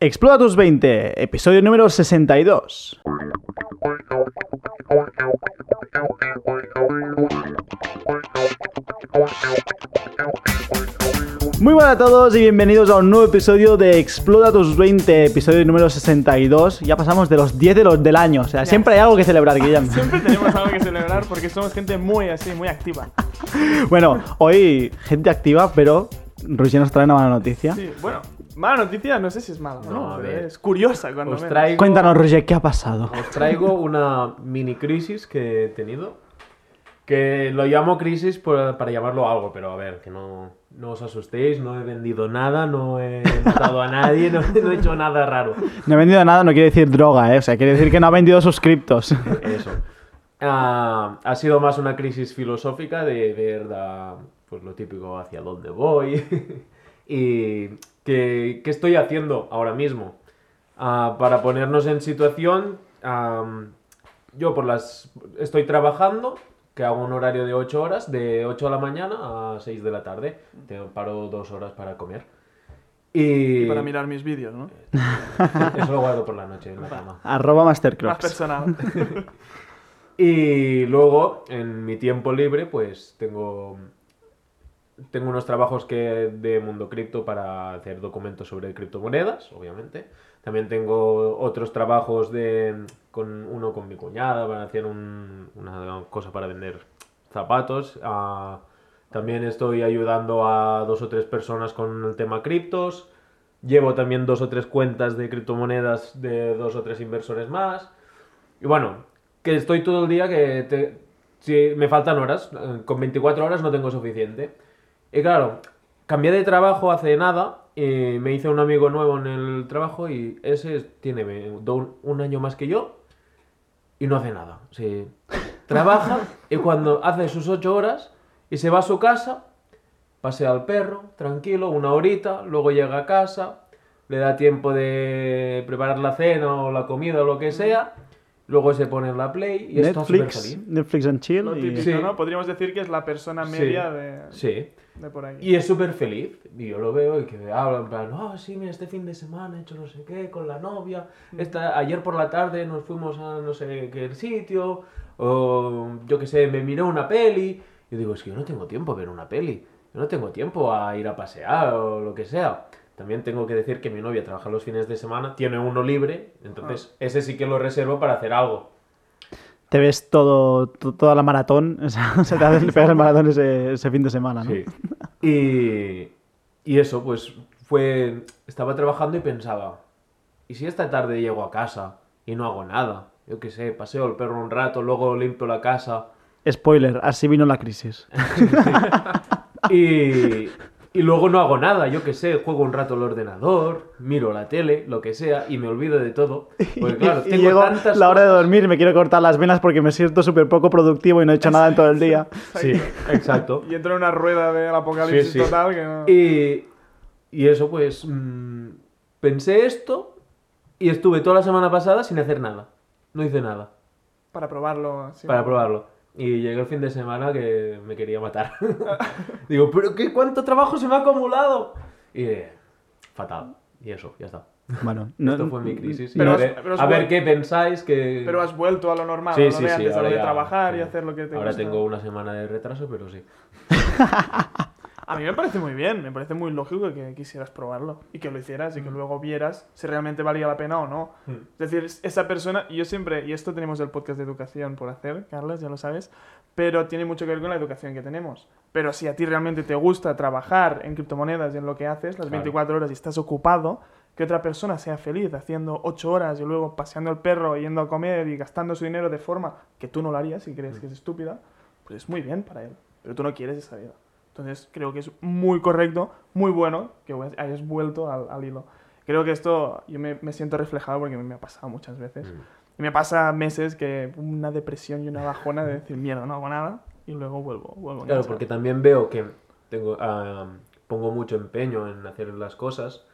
Explora tus 20, episodio número 62. Muy buenas a todos y bienvenidos a un nuevo episodio de Explora tus 20, episodio número 62. Ya pasamos de los 10 de los del año, o sea, siempre hay algo que celebrar, Guillem. Siempre tenemos algo que celebrar porque somos gente muy así, muy activa. Bueno, hoy gente activa, pero Rusia nos trae una mala noticia. Sí, bueno, mala noticia, no sé si es mala, ¿no? No, a ver. es curiosa cuando Os menos. traigo, Cuéntanos, Roger, ¿qué ha pasado? os traigo una mini crisis que he tenido. Que lo llamo crisis por- para llamarlo algo, pero a ver, que no, no os asustéis, no he vendido nada, no he matado a nadie, no, no he hecho nada raro. No he vendido nada, no quiere decir droga, ¿eh? O sea, quiere decir que no ha vendido suscriptos. Eso. Ah, ha sido más una crisis filosófica de ver la- pues lo típico hacia dónde voy y qué, qué estoy haciendo ahora mismo. Ah, para ponernos en situación, yo por las estoy trabajando, que hago un horario de 8 horas, de 8 de la mañana a 6 de la tarde. Te paro dos horas para comer. Y, Y para mirar mis vídeos, ¿no? Eso lo guardo por la noche en la cama. Arroba Más Mastercrocs. personal. Y luego, en mi tiempo libre, pues tengo, tengo unos trabajos que de mundo cripto para hacer documentos sobre criptomonedas, obviamente. También tengo otros trabajos de, con uno con mi cuñada para hacer un- una cosa para vender zapatos. Ah, también estoy ayudando a dos o tres personas con el tema criptos. Llevo también dos o tres cuentas de criptomonedas de dos o tres inversores más. Y bueno, que estoy todo el día que te- si me faltan horas, eh, con 24 horas no tengo suficiente. Y claro, cambié de trabajo hace nada y me hice un amigo nuevo en el trabajo y ese tiene un año más que yo y no hace nada. Sí, trabaja y cuando hace sus 8 horas y se va a su casa, pasea al perro, tranquilo, una horita, luego llega a casa, le da tiempo de preparar la cena o la comida o lo que sea, luego se pone en la play y está súper Netflix, feliz. Netflix and chill. Lo y- Sí. ¿no? Podríamos decir que es la persona Sí. media de, Sí. de por ahí. Y es súper feliz. Y yo lo veo y que habla en plan, oh, sí, mira, este fin de semana he hecho no sé qué con la novia. Esta, ayer por la tarde nos fuimos a no sé qué sitio. O yo qué sé, me miré una peli. Yo digo, es que yo no tengo tiempo a ver una peli. Yo no tengo tiempo a ir a pasear o lo que sea. También tengo que decir que mi novia trabaja los fines de semana, tiene uno libre, entonces ese sí que lo reservo para hacer algo. Te ves todo, to- toda la maratón, o sea, se te hace le pegas el maratón ese, ese fin de semana, ¿no? Sí. Y, y eso, pues fue. Estaba trabajando y pensaba, ¿y si esta tarde llego a casa y no hago nada? Yo qué sé, paseo el perro un rato, luego limpio la casa Spoiler, así vino la crisis. y, y luego no hago nada, yo qué sé, juego un rato al ordenador, miro la tele, lo que sea, y me olvido de todo. Porque claro, y tengo llegó tantas la hora de cosas- dormir, me quiero cortar las venas porque me siento súper poco productivo y no he hecho nada en todo el día. Sí, exacto. Y entra en una rueda del apocalipsis Sí, sí. total que no... Y, y eso, pues, mm, pensé esto y estuve toda la semana pasada sin hacer nada. No hice nada Para probarlo. sí. para probarlo. Y llegué el fin de semana que me quería matar. Digo, ¿pero qué, cuánto trabajo se me ha acumulado? Y eh, fatal. Y eso, ya está. Bueno, no, Esto fue mi crisis. Pero a has- ver, pero has a ver qué pensáis que... Pero has vuelto a lo normal, Sí, lo sí, sí, antes, a lo ahora de ya- trabajar y hacer lo que te Ahora gusta. tengo una semana de retraso, pero sí. A mí me parece muy bien, me parece muy lógico que quisieras probarlo y que lo hicieras y que luego vieras si realmente valía la pena o no. Es decir, es- esa persona, y yo siempre, y esto tenemos el podcast de educación por hacer, Carlos, ya lo sabes, pero tiene mucho que ver con la educación que tenemos. Pero si a ti realmente te gusta trabajar en criptomonedas y en lo que haces, las Claro. 24 horas y estás ocupado, que otra persona sea feliz haciendo 8 horas y luego paseando el perro, yendo a comer y gastando su dinero de forma que tú no lo harías si crees que es estúpida, pues es muy bien para él. Pero tú no quieres esa vida. Entonces creo que es muy correcto, muy bueno que hayas vuelto al, al hilo. Creo que esto yo me, me siento reflejado porque me ha pasado muchas veces. Y me pasa meses que una depresión y una bajona de decir, mierda, no hago nada y luego vuelvo. vuelvo Claro, porque también veo que tengo, ah, pongo mucho empeño en hacer las cosas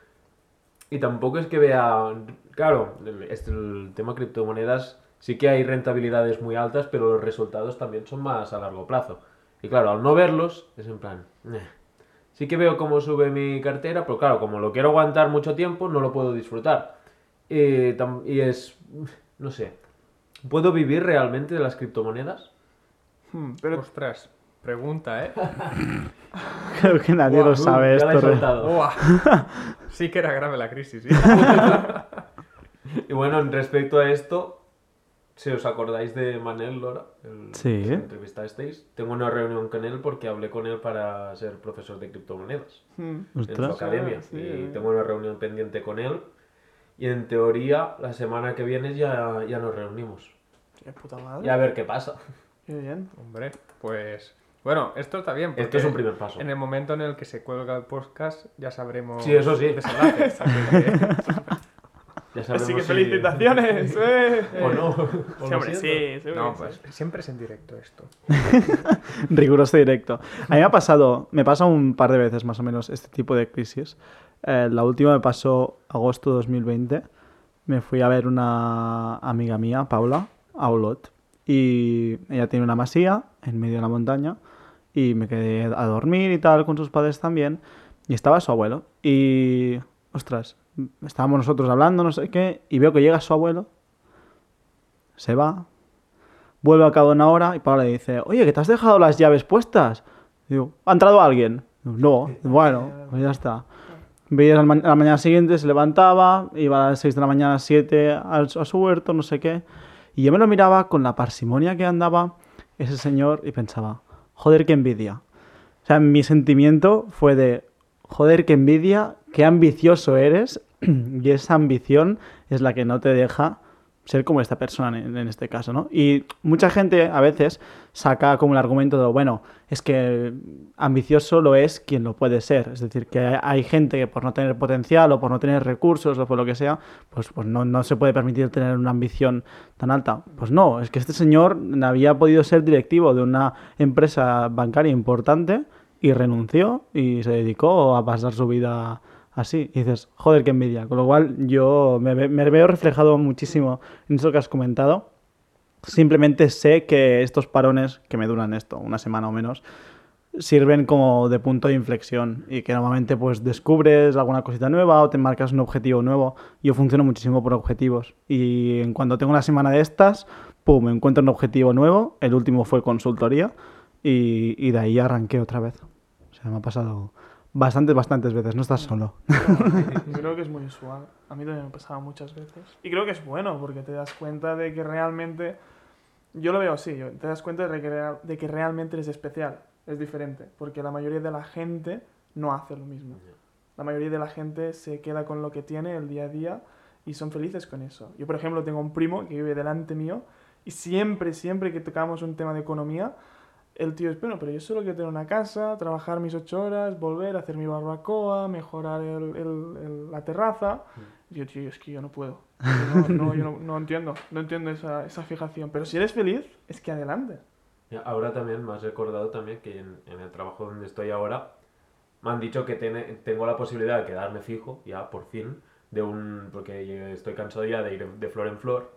y tampoco es que vea, claro, el, este- el tema criptomonedas sí que hay rentabilidades muy altas, pero los resultados también son más a largo plazo. Y claro, al no verlos, es en plan. Sí que veo cómo sube mi cartera, pero claro, como lo quiero aguantar mucho tiempo, no lo puedo disfrutar. Y, es, no sé, ¿puedo vivir realmente de las criptomonedas? Hmm, pero Ostras, pregunta, ¿eh? Creo que nadie lo sabe he esto. Buah. Sí que era grave la crisis, ¿sí? Y bueno, en respecto a esto, si os acordáis de Manel Lora, el Sí. que entrevistasteis, tengo una reunión con él porque hablé con él para ser profesor de criptomonedas hmm, en su academia. Sí, y sí. tengo una reunión pendiente con él. Y en teoría, la semana que viene ya, ya nos reunimos. qué puta madre. Y a ver qué pasa. Qué bien. Hombre, pues... Bueno, esto está bien. Esto es un primer paso. En el momento en el que se cuelga el podcast ya sabremos... Sí, eso sí. el desenlace, así que- Ya sabremos Así que si- felicitaciones, eh. O no. o Sí, hombre, sí, sí, No, sí. pues siempre es en directo esto. Riguroso directo. A mí me ha pasado, me pasa un par de veces más o menos este tipo de crisis. Eh, la última me pasó agosto de 2020. Me fui a ver una amiga mía, Paula, a Olot. Y ella tiene una masía en medio de la montaña. Y me quedé a dormir y tal, con sus padres también. Y estaba su abuelo. Y, ostras, estábamos nosotros hablando, no sé qué. Y veo que llega su abuelo. Se va, Vuelve a cabo una hora y Paula le dice, oye, que te has dejado las llaves puestas. Digo, ¿ha entrado alguien? Digo, no, bueno, pues ya está. Veías a la mañana siguiente, se levantaba, iba a las 6 de la mañana, 7 al- a su huerto, no sé qué. Y yo me lo miraba con la parsimonia que andaba ese señor y pensaba, joder, qué envidia. O sea, mi sentimiento fue de, joder, qué envidia, qué ambicioso eres. y esa ambición es la que no te deja ser como esta persona en, este caso, ¿no? Y mucha gente a veces saca como el argumento de, bueno, es que ambicioso lo es quien lo puede ser. Es decir, que hay- hay gente que por no tener potencial o por no tener recursos o por lo que sea, pues, pues no, no se puede permitir tener una ambición tan alta. Pues no, es que este señor había podido ser directivo de una empresa bancaria importante y renunció y se dedicó a pasar su vida así. Y dices, joder, qué envidia. Con lo cual yo me, me veo reflejado muchísimo en eso que has comentado. Simplemente sé que estos parones, que me duran esto, una semana o menos, sirven como de punto de inflexión y que normalmente pues descubres alguna cosita nueva o te marcas un objetivo nuevo. Yo funciono muchísimo por objetivos y en cuando tengo una semana de estas, pum, encuentro un objetivo nuevo. El último fue consultoría y, y de ahí arranqué otra vez. O sea, me ha pasado bastantes, bastantes veces. No estás solo. Creo que es muy usual. A mí también me pasaba muchas veces. Y creo que es bueno porque te das cuenta de que realmente. Yo lo veo así, yo- te das cuenta de que, de que realmente eres especial. Es diferente. Porque la mayoría de la gente no hace lo mismo. La mayoría de la gente se queda con lo que tiene el día a día y son felices con eso. Yo, por ejemplo, tengo un primo que vive delante mío y siempre, siempre que tocamos un tema de economía, el tío es, bueno, pero yo solo quiero tener una casa, trabajar mis ocho horas, volver, hacer mi barbacoa, mejorar el- el- el- la terraza. Y yo, tío, es que yo no puedo. Yo No, no, yo no, no entiendo, no entiendo esa, esa fijación. Pero si eres feliz, es que adelante. Ahora también me has recordado también que en, en el trabajo donde estoy ahora me han dicho que tiene- tengo la posibilidad de quedarme fijo, ya por fin, de un porque estoy cansado ya de ir de flor en flor.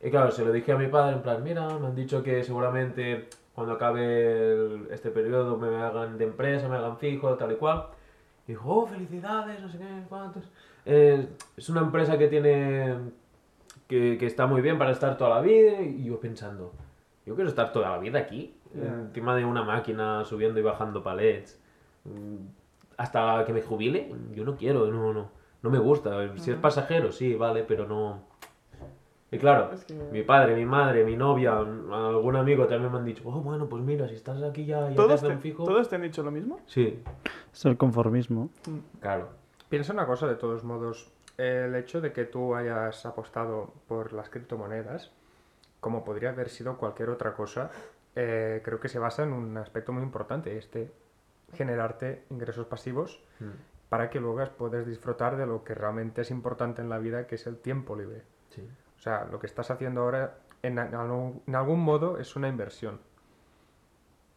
Y claro, se lo dije a mi padre en plan, mira, me han dicho que seguramente cuando acabe el- este periodo me hagan de empresa, me hagan fijo, tal y cual. Y dijo, oh, felicidades, no sé qué, cuántos. Eh, es una empresa que tiene que, que está muy bien para estar toda la vida y yo pensando, yo quiero estar toda la vida aquí, Ya. encima de una máquina subiendo y bajando palets, mm, hasta que me jubile, yo no quiero, no, no, no me gusta. Si es pasajero, sí, vale, pero no. Y claro, Es que- mi padre, mi madre, mi novia, algún amigo también me han dicho, oh, bueno, pues mira, si estás aquí ya, ya te ¿Todos hacen te, fijo. ¿Todos te han dicho lo mismo? Sí, Es el conformismo. claro. Piensa una cosa, de todos modos, el hecho de que tú hayas apostado por las criptomonedas, como podría haber sido cualquier otra cosa, eh, creo que se basa en un aspecto muy importante, este generarte ingresos pasivos Mm, para que luego puedas disfrutar de lo que realmente es importante en la vida, que es el tiempo libre. Sí. O sea, lo que estás haciendo ahora en, algún- en algún modo es una inversión.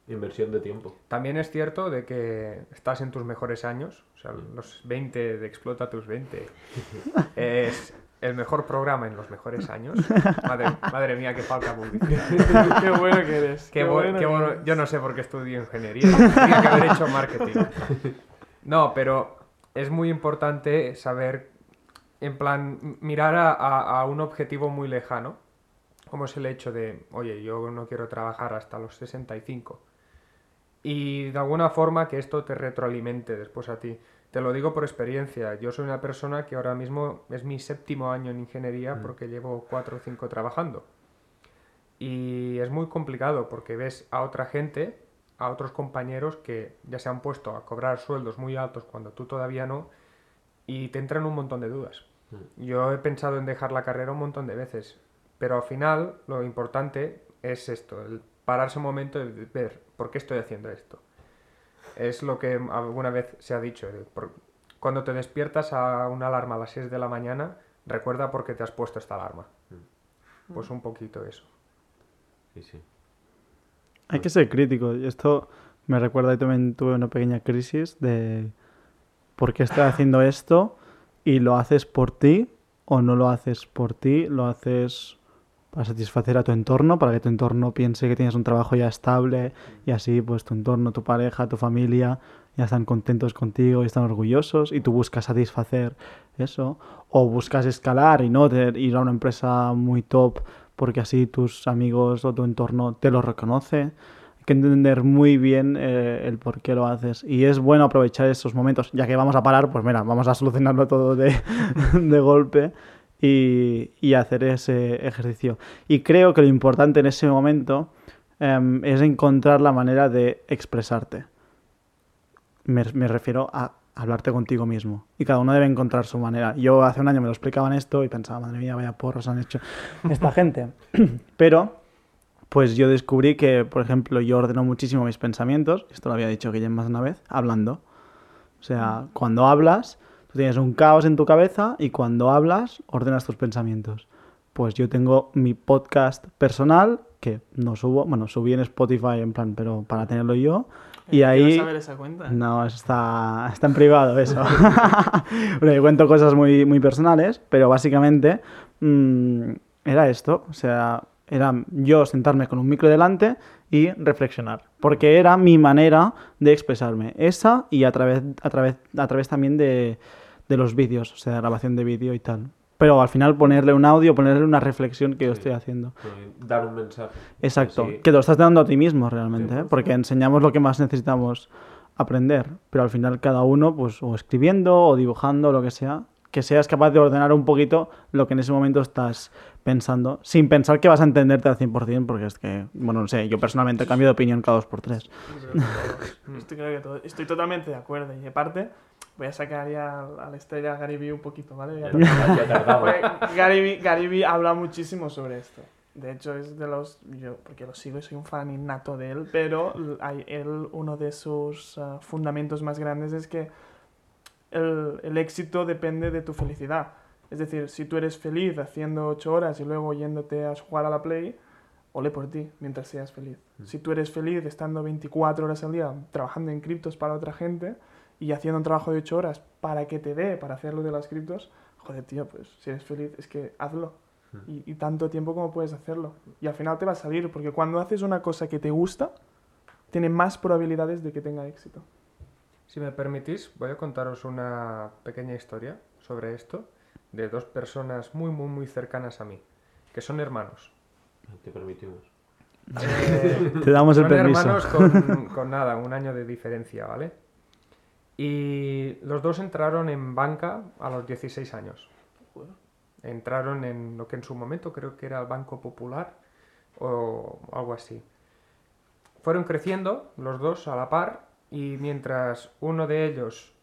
Inversión de tiempo. También es cierto de que estás en tus mejores años, o sea, los 20 de Explota tus 20. Es, el mejor programa en los mejores años. Madre, madre mía, qué falta publicidad. qué bueno que eres. Qué qué bu- bueno qué. Yo no sé por qué estudio ingeniería. Tenía que haber hecho marketing. No, pero es muy importante saber, en plan, mirar a, a- a un objetivo muy lejano, como es el hecho de, oye, yo no quiero trabajar hasta los 65. Y de alguna forma que esto te retroalimente después a ti. Te lo digo por experiencia. Yo soy una persona que ahora mismo es mi séptimo año en ingeniería porque llevo cuatro o cinco trabajando. Y es muy complicado porque ves a otra gente, a otros compañeros que ya se han puesto a cobrar sueldos muy altos cuando tú todavía no, y te entran un montón de dudas. Yo he pensado en dejar la carrera un montón de veces, pero al final lo importante es esto, el pararse un momento y ver por qué estoy haciendo esto. Es lo que alguna vez se ha dicho. Cuando te despiertas a una alarma a las 6 de la mañana, recuerda por qué te has puesto esta alarma. Pues un poquito eso. Sí, sí. Hay que ser crítico. y Esto me recuerda, yo también tuve una pequeña crisis de por qué estoy haciendo esto y lo haces por ti o no lo haces por ti, lo haces para satisfacer a tu entorno, para que tu entorno piense que tienes un trabajo ya estable y así pues tu entorno, tu pareja, tu familia ya están contentos contigo y están orgullosos y tú buscas satisfacer eso o buscas escalar y no te- ir a una empresa muy top porque así tus amigos o tu entorno te lo reconoce. Que entender muy bien eh, el por qué lo haces. Y es bueno aprovechar esos momentos. Ya que vamos a parar, pues mira, vamos a solucionarlo todo de, golpe y, y hacer ese ejercicio. Y creo que lo importante en ese momento em, es encontrar la manera de expresarte. Me, me refiero a hablarte contigo mismo. Y cada uno debe encontrar su manera. Yo hace un año me lo explicaban esto y pensaba, madre mía, vaya porros han hecho esta gente. Pero, pues yo descubrí que, por ejemplo, yo ordeno muchísimo mis pensamientos, esto lo había dicho Guillem más de una vez, hablando. O sea, cuando hablas, tú tienes un caos en tu cabeza y cuando hablas, ordenas tus pensamientos. Pues yo tengo mi podcast personal, que no subo, bueno, subí en Spotify en plan, pero para tenerlo yo. Y Quiero ahí... saber esa cuenta. No, está, está en privado eso. Bueno, cuento cosas muy, muy personales, pero básicamente mm, era esto. O sea, era yo sentarme con un micro delante y reflexionar. Porque era mi manera de expresarme. Esa y a través, a través, a través también de, de los vídeos, o sea, grabación de vídeo y tal. Pero al final ponerle un audio, ponerle una reflexión que yo estoy haciendo. Dar un mensaje. Exacto, que te lo estás dando a ti mismo realmente, ¿eh? 100%. porque enseñamos lo que más necesitamos aprender, pero al final cada uno, pues o escribiendo o dibujando, lo que sea, que seas capaz de ordenar un poquito lo que en ese momento estás pensando, sin pensar que vas a entenderte al 100%, porque es que, bueno, no sé, yo personalmente cambio de opinión cada dos por tres. Estoy, creo que todo- estoy totalmente de acuerdo. Y aparte, voy a sacar ya a la estrella Gary Vee un poquito, ¿vale? Ya Ya, ya tardaba. Porque Gary Vee, Gary Vee habla muchísimo sobre esto. De hecho, es de los. Yo, porque lo sigo y soy un fan innato de él, pero hay, él, uno de sus ah, fundamentos más grandes es que el, el éxito depende de tu felicidad. Es decir, si tú eres feliz haciendo 8 horas y luego yéndote a jugar a la Play, ole por ti mientras seas feliz. Si tú eres feliz estando 24 horas al día trabajando en criptos para otra gente y haciendo un trabajo de 8 horas para que te dé para hacerlo de las criptos, joder, tío, pues si eres feliz es que hazlo. Y, y tanto tiempo como puedes hacerlo. Y al final te va a salir, porque cuando haces una cosa que te gusta, tiene más probabilidades de que tenga éxito. Si me permitís, voy a contaros una pequeña historia sobre esto de dos personas muy, muy, muy cercanas a mí, que son hermanos. Te permitimos. Eh, Te damos el son permiso. hermanos con, con nada, un año de diferencia, ¿vale? Y los dos entraron en banca a los 16 años. Entraron en lo que en su momento creo que era el Banco Popular o algo así. Fueron creciendo los dos a la par y mientras uno de ellos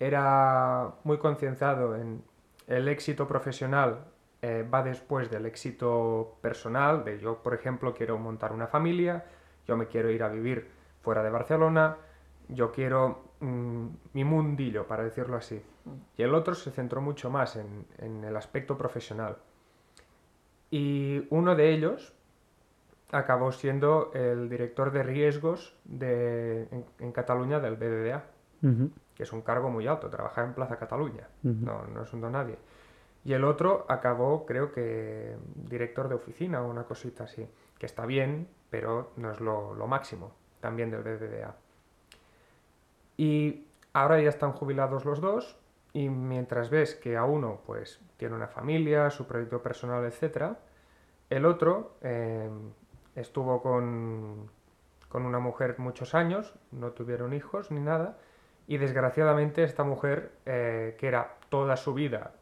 era muy concienciado en el éxito profesional eh, va después del éxito personal, de yo, por ejemplo, quiero montar una familia, yo me quiero ir a vivir fuera de Barcelona, yo quiero mm, mi mundillo, para decirlo así. Y el otro se centró mucho más en, en el aspecto profesional. Y uno de ellos acabó siendo el director de riesgos de, en, en Cataluña del BBVA. Que es un cargo muy alto, trabajar en Plaza Cataluña, no, no es un don nadie. Y el otro acabó, creo que, director de oficina o una cosita así, que está bien, pero no es lo, lo máximo también del BBVA. Y ahora ya están jubilados los dos y mientras ves que a uno pues tiene una familia, su proyecto personal, etc., el otro eh, estuvo con, con una mujer muchos años, no tuvieron hijos ni nada, y desgraciadamente esta mujer, eh, que era toda su vida,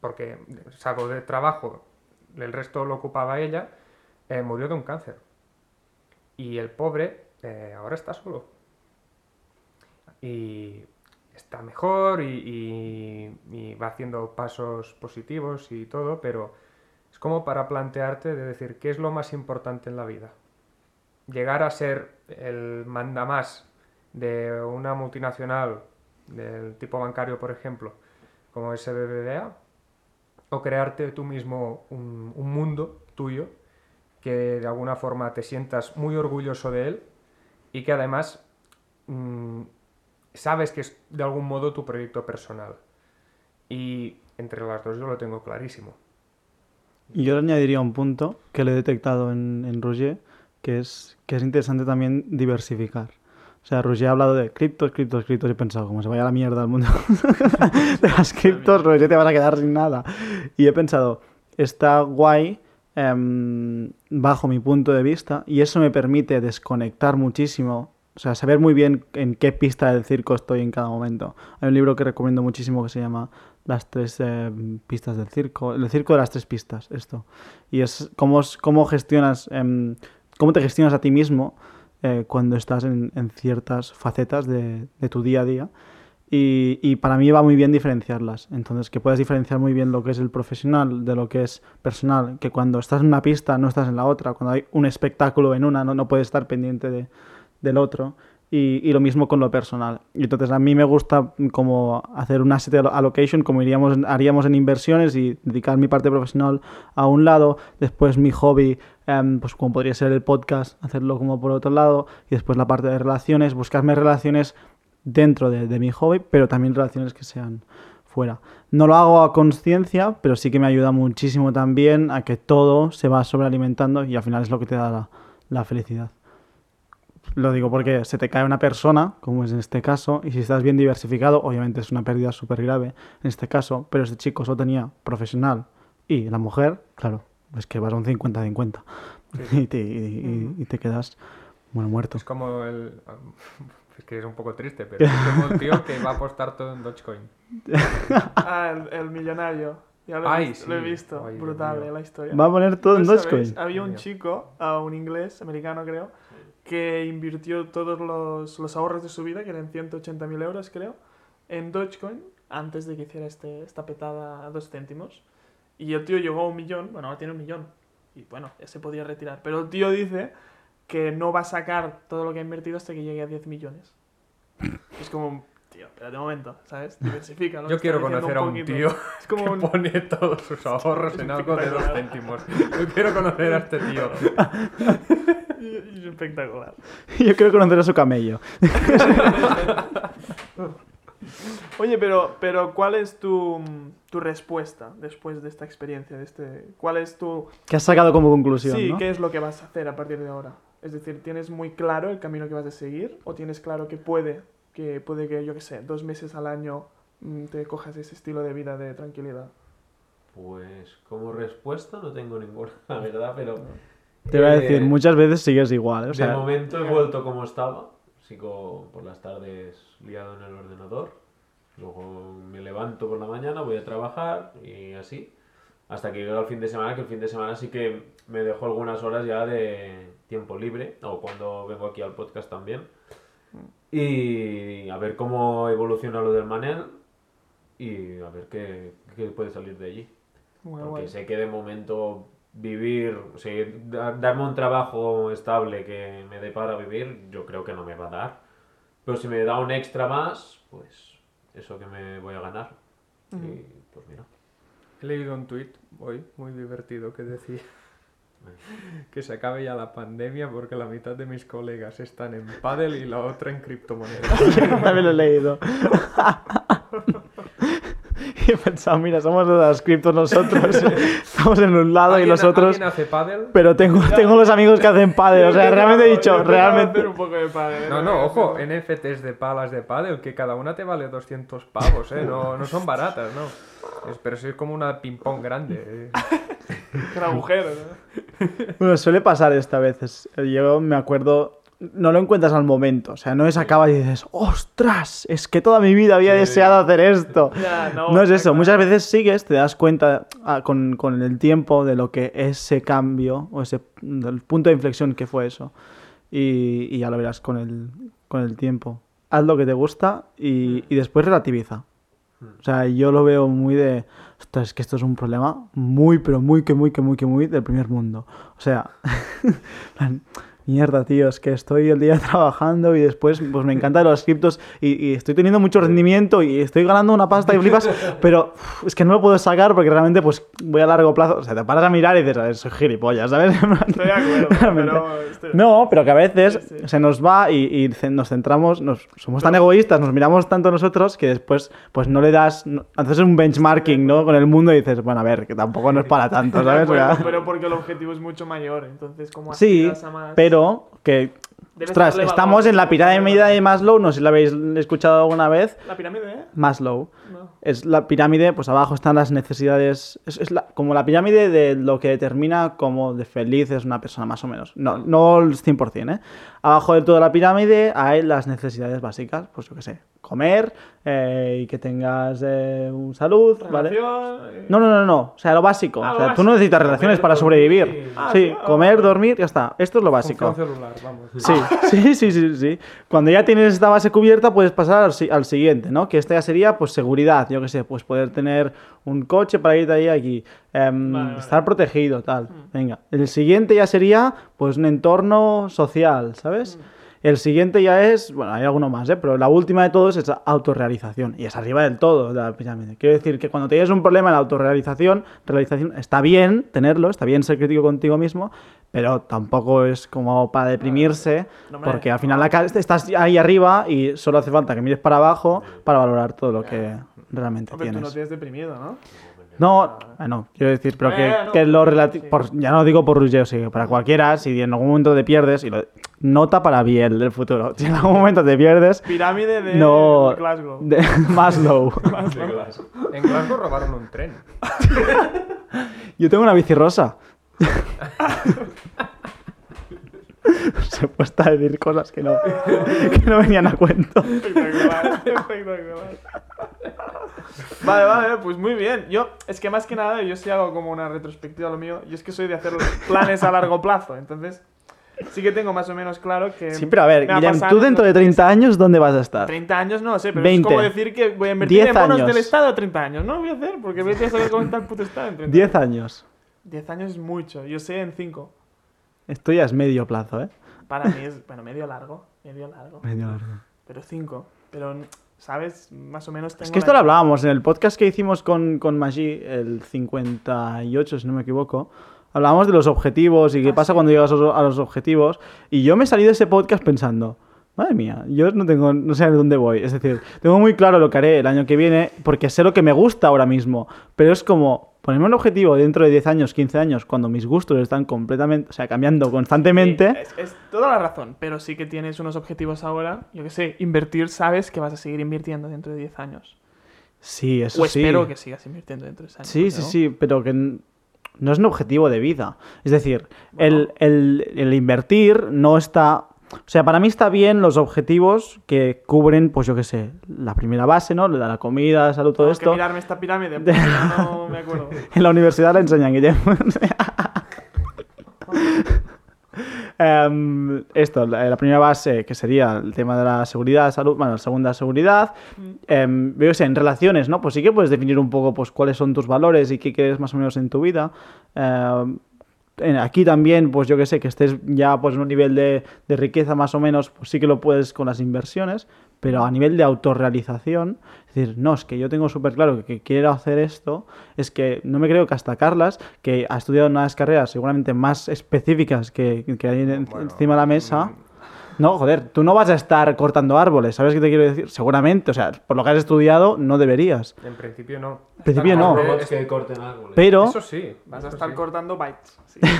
porque salvo de trabajo, el resto lo ocupaba ella, eh, murió de un cáncer. Y el pobre eh, ahora está solo. Y está mejor y, y- va haciendo pasos positivos y todo, pero es como para plantearte de decir qué es lo más importante en la vida. Llegar a ser el mandamás de una multinacional del tipo bancario, por ejemplo, como es BBVA, o crearte tú mismo un, un mundo tuyo que de alguna forma te sientas muy orgulloso de él y que además mm, sabes que es de algún modo tu proyecto personal. Y entre las dos yo lo tengo clarísimo. Yo le añadiría un punto que le he detectado en, en Roger, que es que es interesante también diversificar. O sea, Roger ha hablado de criptos, criptos, criptos y he pensado, como se vaya la mierda el mundo de las criptos, Roger te vas a quedar sin nada. Y he pensado, está guay em, bajo mi punto de vista y eso me permite desconectar muchísimo, o sea, saber muy bien en qué pista del circo estoy en cada momento. Hay un libro que recomiendo muchísimo que se llama Las tres eh, pistas del circo, el circo de las tres pistas, esto. Y es cómo, cómo gestionas, em, cómo te gestionas a ti mismo eh, cuando estás en, ciertas facetas de, tu día a día. Y, para mí va muy bien diferenciarlas. Entonces, que puedas diferenciar muy bien lo que es el profesional de lo que es personal. Que cuando estás en una pista no estás en la otra. Cuando hay un espectáculo en una no, no puedes estar pendiente de, del otro. Y, y lo mismo con lo personal. Y entonces a mí me gusta como hacer un asset allo- allocation como iríamos, haríamos en inversiones y dedicar mi parte profesional a un lado, después mi hobby, em, pues como podría ser el podcast, hacerlo como por otro lado, y después la parte de relaciones, buscarme relaciones dentro de, mi hobby, pero también relaciones que sean fuera. No lo hago a conciencia, pero sí que me ayuda muchísimo también a que todo se va sobrealimentando y al final es lo que te da la felicidad. Lo digo porque se te cae una persona, como es en este caso, y si estás bien diversificado, obviamente es una pérdida súper grave en este caso, pero este chico solo tenía profesional y la mujer, claro, es que vas a un 50-50 y, te, y- y- y te quedas, bueno, muerto. Es como el... Es que es un poco triste, pero es como el tío que va a apostar todo en Dogecoin. Ah, el, el millonario. Ya lo he, Ay, visto, lo he sí. visto. Ay, Brutal, eh, la historia. Va a poner todo en ¿No sabéis? Dogecoin. Había un chico, ah, un inglés, americano creo, que invirtió todos los, los ahorros de su vida, que eran 180.000 euros creo, en Dogecoin antes de que hiciera este, esta petada a dos céntimos. Y el tío llegó a un millón, bueno, ahora tiene un millón. Y bueno, ya se podía retirar. Pero el tío dice que no va a sacar todo lo que ha invertido hasta que llegue a 10 millones. Es como, tío, espérate un momento, ¿sabes? Diversifica. Yo quiero conocer a un poquito. tío Es como que un... pone todos sus ahorros en algo de dos céntimos. Yo quiero conocer a este tío. Es espectacular. Yo quiero conocer a su camello. Oye, pero, pero ¿cuál es tu, tu respuesta después de esta experiencia? De este, ¿Cuál es tu... Que has sacado como conclusión, Sí, ¿no? ¿qué es lo que vas a hacer a partir de ahora? Es decir, ¿tienes muy claro el camino que vas a seguir? ¿O tienes claro que puede, que puede que, yo qué sé, dos meses al año mm, te cojas ese estilo de vida de tranquilidad? Pues como respuesta no tengo ninguna, la verdad, pero... Te voy a eh, decir, muchas veces sigues igual. ¿eh? O de sea, momento he vuelto como estaba. Sigo por las tardes liado en el ordenador. Luego me levanto por la mañana, voy a trabajar y así. Hasta que llega el fin de semana, que el fin de semana sí que me dejo algunas horas ya de tiempo libre. O cuando vengo aquí al podcast también. Y a ver cómo evoluciona lo del Manel. Y a ver qué, qué puede salir de allí. Muy Porque guay. sé que de momento vivir, o sea, da- darme un trabajo estable que me dé para vivir, yo creo que no me va a dar. Pero si me da un extra más, pues eso que me voy a ganar. Y pues mira. He leído un tuit hoy muy divertido que decía que se acabe ya la pandemia porque la mitad de mis colegas están en pádel y la otra en criptomonedas. Yo también lo he leído. he pensado, mira, somos de las criptos nosotros. Estamos en un lado y ¿Alguien- los otros. ¿Alguien hace pádel? Pero tengo, tengo los amigos que hacen padre. O sea, Yo realmente he dicho, realmente. hacer un poco de pádel, No, ¿eh? no, ojo, NFTs de palas de pádel, que cada una te vale 200 pavos, ¿eh? No, no son baratas, ¿no? Es- pero sí es como una ping-pong grande. ¿eh? Con agujeros, ¿no? Bueno, suele pasar esta vez. Yo me acuerdo. No lo encuentras al momento. O sea, no es acaba y dices, ¡ostras! Es que toda mi vida había deseado hacer esto. No, No es eso. claro. Muchas veces sigues, te das cuenta ah, con, con el tiempo de lo que ese cambio o ese del punto de inflexión que fue eso. Y, y ya lo verás con el, con el tiempo. Haz lo que te gusta y, y después relativiza. O sea, yo lo veo muy de. Ostras, es que esto es un problema muy, pero muy, que muy, que muy, que muy del primer mundo. O sea, mierda, tío, es que estoy el día trabajando y después pues me encantan los criptos y, y estoy teniendo mucho rendimiento y estoy ganando una pasta y flipas, pero es que no lo puedo sacar porque realmente pues voy a largo plazo. O sea, te paras a mirar y dices, "A ver, soy gilipollas, ¿sabes? Estoy de acuerdo, Realmente. pero... estoy- No, pero que a veces Sí, sí. se nos va y, nos centramos, nos, somos tan egoístas, nos miramos tanto nosotros que después pues no le das, no- haces un benchmarking ¿no? con el mundo y dices, bueno, a ver, que tampoco no es para tanto, ¿sabes? Acuerdo, pero porque el objetivo es mucho mayor, entonces como sí, a más... pero que, ostras, estamos en la pirámide de Maslow, no sé si la habéis escuchado alguna vez, La pirámide, ¿eh? Maslow. No. Es la pirámide, pues abajo están las necesidades. Es, es la- como la pirámide de lo que determina como de feliz es una persona, más o menos. No, no el 100%, ¿eh? Abajo de toda la pirámide hay las necesidades básicas, pues yo qué sé, comer eh, y que tengas eh, un salud, ¿vale? Relación, eh, No, no, no, no. O sea, lo básico. Ah, o lo sea, tú no necesitas relaciones Comer, para sobrevivir. Ah, sí, sí, ah, comer, dormir, ya está. Esto es lo básico. Celular, vamos. Sí, sí, sí, sí, sí. Cuando ya tienes esta base cubierta, puedes pasar al, si- al siguiente, ¿no? Que este ya sería, pues, seguridad. Yo qué sé, pues poder tener un coche para ir de ahí a aquí. em, Vale, vale. Estar protegido, tal. Venga. El siguiente ya sería, pues, un entorno social, ¿sabes? El siguiente ya es, bueno, hay alguno más, ¿eh? Pero la última de todos es la autorrealización. Y es arriba del todo de la pirámide. Quiero decir que cuando tienes un problema en la autorrealización, realización, está bien tenerlo, está bien ser crítico contigo mismo, pero tampoco es como para deprimirse, No, porque al final acá estás ahí arriba y solo hace falta que mires para abajo para valorar todo lo que realmente Hombre, tú no tienes. tienes deprimido, ¿no? No, ah, no, quiero decir, pero que, Eh, no, que lo sí. relativo, ya no digo por Ruggiero, sí, para cualquiera, si en algún momento te pierdes, y lo, nota para bien del futuro, si en algún momento te pierdes, Pirámide de no, Glasgow. de Maslow. En Glasgow robaron un tren. Yo tengo una bici rosa. Se puesta a decir cosas que no, que no venían a cuento. Espectacular, espectacular. Vale, vale, pues muy bien. Yo, es que más que nada, yo sí hago como una retrospectiva a lo mío. Yo es que soy de hacer planes a largo plazo, entonces sí que tengo más o menos claro que. Sí, pero a ver, Guillem, tú dentro de 30 años, ¿dónde vas a estar? 30 años no sé, pero 20. es como decir que voy a invertir 10 en bonos años. del Estado a 30 años. No lo voy a hacer porque voy a saber cómo está el puto Estado en 30 10 años. 10 años es mucho, yo sé en 5. Esto ya es medio plazo, ¿eh? Para mí es, bueno, medio largo, medio largo. Medio largo. Pero 5. Pero, ¿sabes? Más o menos tengo Es que esto la- lo hablábamos en el podcast que hicimos con, con Maggi, el 58, si no me equivoco. Hablábamos de los objetivos y qué Ah, pasa sí. cuando llegas a los, a los objetivos. Y yo me salí de ese podcast pensando, madre mía, yo no tengo, no sé a dónde voy. Es decir, tengo muy claro lo que haré el año que viene porque sé lo que me gusta ahora mismo. Pero es como ponerme un objetivo dentro de 10 años, 15 años, cuando mis gustos están completamente, o sea, cambiando constantemente. Sí, es, es toda la razón, pero sí que tienes unos objetivos ahora. Yo que sé, invertir, sabes que vas a seguir invirtiendo dentro de 10 años. Sí, eso o sí. espero que sigas invirtiendo dentro de 10 años. Sí, sí, ¿no? sí, pero que no es un objetivo de vida. Es decir, el, el- el invertir no está... O sea, para mí está bien los objetivos que cubren, pues yo qué sé, la primera base, ¿no? La, la comida, la salud, todo Tengo que esto. mirarme esta pirámide, ya no me acuerdo. En la universidad la enseñan, Guillem. Em, esto, la, la primera base, que sería el tema de la seguridad, salud, bueno, la segunda seguridad. Em, veo que en relaciones, ¿no? Pues sí que puedes definir un poco pues, cuáles son tus valores y qué quieres más o menos en tu vida. En- aquí también, pues yo que sé, que estés ya pues, en un nivel de, de riqueza más o menos, pues sí que lo puedes con las inversiones, pero a nivel de autorrealización, es decir, no, es que yo tengo súper claro que, que quiero hacer esto, es que no me creo que hasta Carlas, que ha estudiado unas carreras seguramente más específicas que, que hay en- Bueno, encima de la mesa, No, joder, tú no vas a estar cortando árboles, ¿sabes qué te quiero decir? Seguramente, o sea, por lo que has estudiado, no deberías. En principio no. En principio no. robots que corten árboles. Pero, Eso sí. Vas a estar sí. cortando bytes. sí.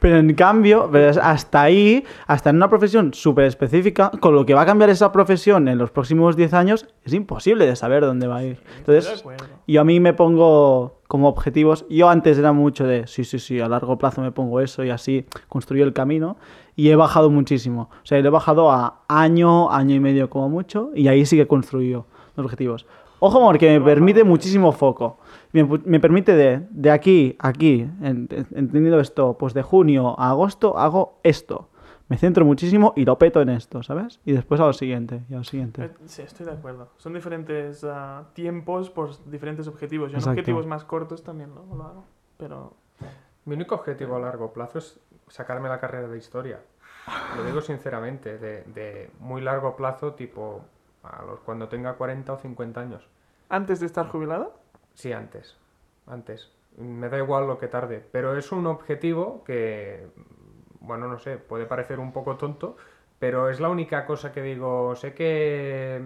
pero en cambio, pero es hasta ahí, hasta en una profesión súper específica, con lo que va a cambiar esa profesión en los próximos 10 años, es imposible de saber dónde va a ir. Entonces, yo a mí me pongo como objetivos, yo antes era mucho de, sí, sí, sí, a largo plazo me pongo eso y así construyo el camino, y he bajado muchísimo. O sea, lo he bajado a año, año y medio como mucho, y ahí sí que he construido los objetivos. Ojo, porque me permite muchísimo foco. Me, permite de, de aquí a aquí, en- en- entendiendo esto, pues de junio a agosto hago esto. Me centro muchísimo y lo peto en esto, ¿sabes? Y después a lo siguiente, y a lo siguiente. Eh, Sí, estoy de acuerdo. Son diferentes ah, tiempos por diferentes objetivos. Yo en objetivos más cortos también lo, lo hago. Pero Mi único objetivo a largo plazo es sacarme la carrera de historia. Lo digo sinceramente, de, de muy largo plazo, tipo a los cuando tenga 40 o 50 años. antes de estar jubilado, Sí, antes. Antes. Me da igual lo que tarde. Pero es un objetivo que, bueno, no sé, puede parecer un poco tonto, pero es la única cosa que digo. Sé que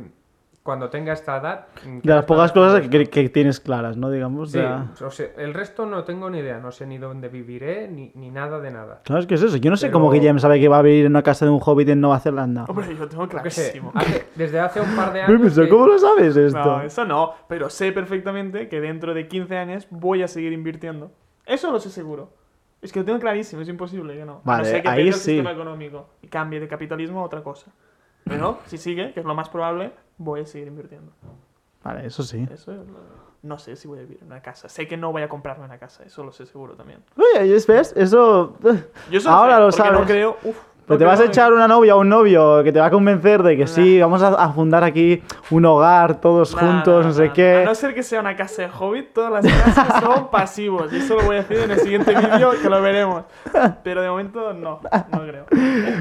cuando tenga esta edad. De las pocas cosas que, que tienes claras, ¿no? Digamos. Sí, ya- o sea, el resto no tengo ni idea. No sé ni dónde viviré, ni, ni nada de nada. ¿Sabes qué es eso? Yo no sé Pero- cómo Guillem sabe que va a vivir en una casa de un hobbit en Nueva Zelanda. hombre, yo tengo sé, clarísimo. hace- desde hace un par de años. que- ¿Cómo lo sabes esto? No, eso no. Pero sé perfectamente que dentro de 15 años voy a seguir invirtiendo. Eso lo sé seguro. Es que lo tengo clarísimo, es imposible que no. Vale, no ser que ahí el sí. sistema económico y cambie de capitalismo a otra cosa. Pero si sigue, que es lo más probable, voy a seguir invirtiendo. Vale, eso sí. Eso No sé si voy a vivir en una casa. Sé que no voy a comprarme una casa, eso lo sé seguro también. Oye, ¿ves? Eso... Yo eso Ahora sé, lo sabes. No creo, uf, no te vas a echar una novia o un novio que te va a convencer de que sí, vamos a, fundar aquí un hogar todos Nah, juntos, nah, no sé nah. qué. A no ser que sea una casa de hobbit, todas las casas son pasivos. Y eso lo voy a decir en el siguiente vídeo que lo veremos. Pero de momento no, no creo.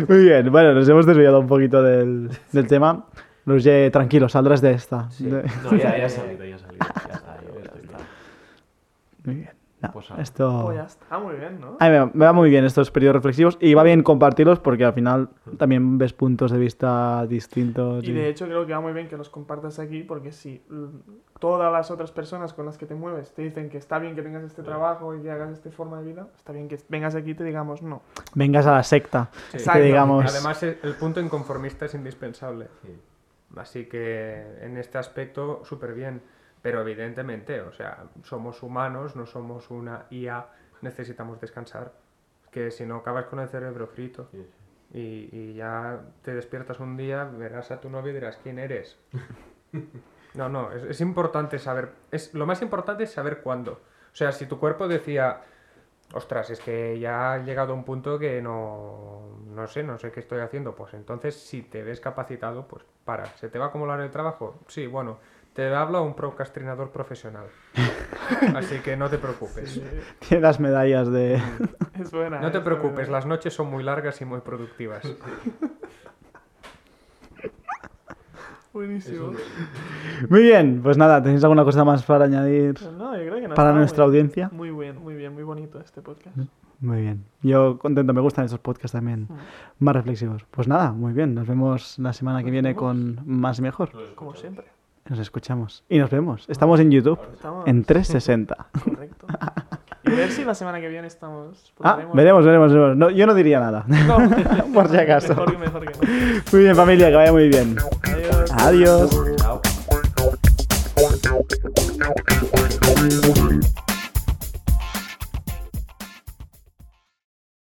Muy bien, bueno, nos hemos desviado un poquito del, del tema. Roger, tranquilo, saldrás de esta. De- No, ya, ya ha salido, ya ha salido. Ya ya. Muy bien. No, Pues, ah. esto... Pues ya está, muy bien, ¿no? A mí me, va- me va muy bien estos periodos reflexivos y va bien compartirlos porque al final también ves puntos de vista distintos. Y de hecho creo que va muy bien que los compartas aquí porque si todas las otras personas con las que te mueves te dicen que está bien que tengas este trabajo y que hagas esta forma de vida, está bien que vengas aquí y te digamos no. Vengas a la secta. Sí. Que Exacto. digamos... Además, el el punto inconformista es indispensable. Sí. Así que en este aspecto, súper bien. Pero evidentemente, o sea, somos humanos, no somos una IA, necesitamos descansar. Que si no acabas con el cerebro frito Sí, y, y ya te despiertas un día, verás a tu novio y dirás quién eres. No, no, es, es importante saber. Es, lo más importante es saber cuándo. O sea, si tu cuerpo decía, ostras, es que ya ha llegado a un punto que no, no sé, no sé qué estoy haciendo, pues entonces si te ves capacitado, pues para. ¿Se te va a acumular el trabajo? Sí, bueno, te habla un procrastinador profesional. Así que no te preocupes. Tiene las medallas de... Es buena. No te es preocupes, buena. las noches son muy largas y muy productivas. Buenísimo. Muy bien, pues nada, ¿tenéis alguna cosa más para añadir Pues no, yo creo que no para nuestra muy- audiencia? Muy muy bonito este podcast. Muy bien. Yo contento, me gustan estos podcasts también, más reflexivos. Pues nada, muy bien, nos vemos la semana que viene vemos. con más y mejor. Como siempre. Nos escuchamos y nos vemos. Estamos en YouTube, Estamos... en 360. Correcto. Y a ver si la semana que viene estamos... Ah, podremos- veremos, veremos, veremos. No, yo no diría nada. No, Por si acaso. Mejor, que- mejor que no. Muy bien, familia, que vaya muy bien. Adiós. Adiós. Chao.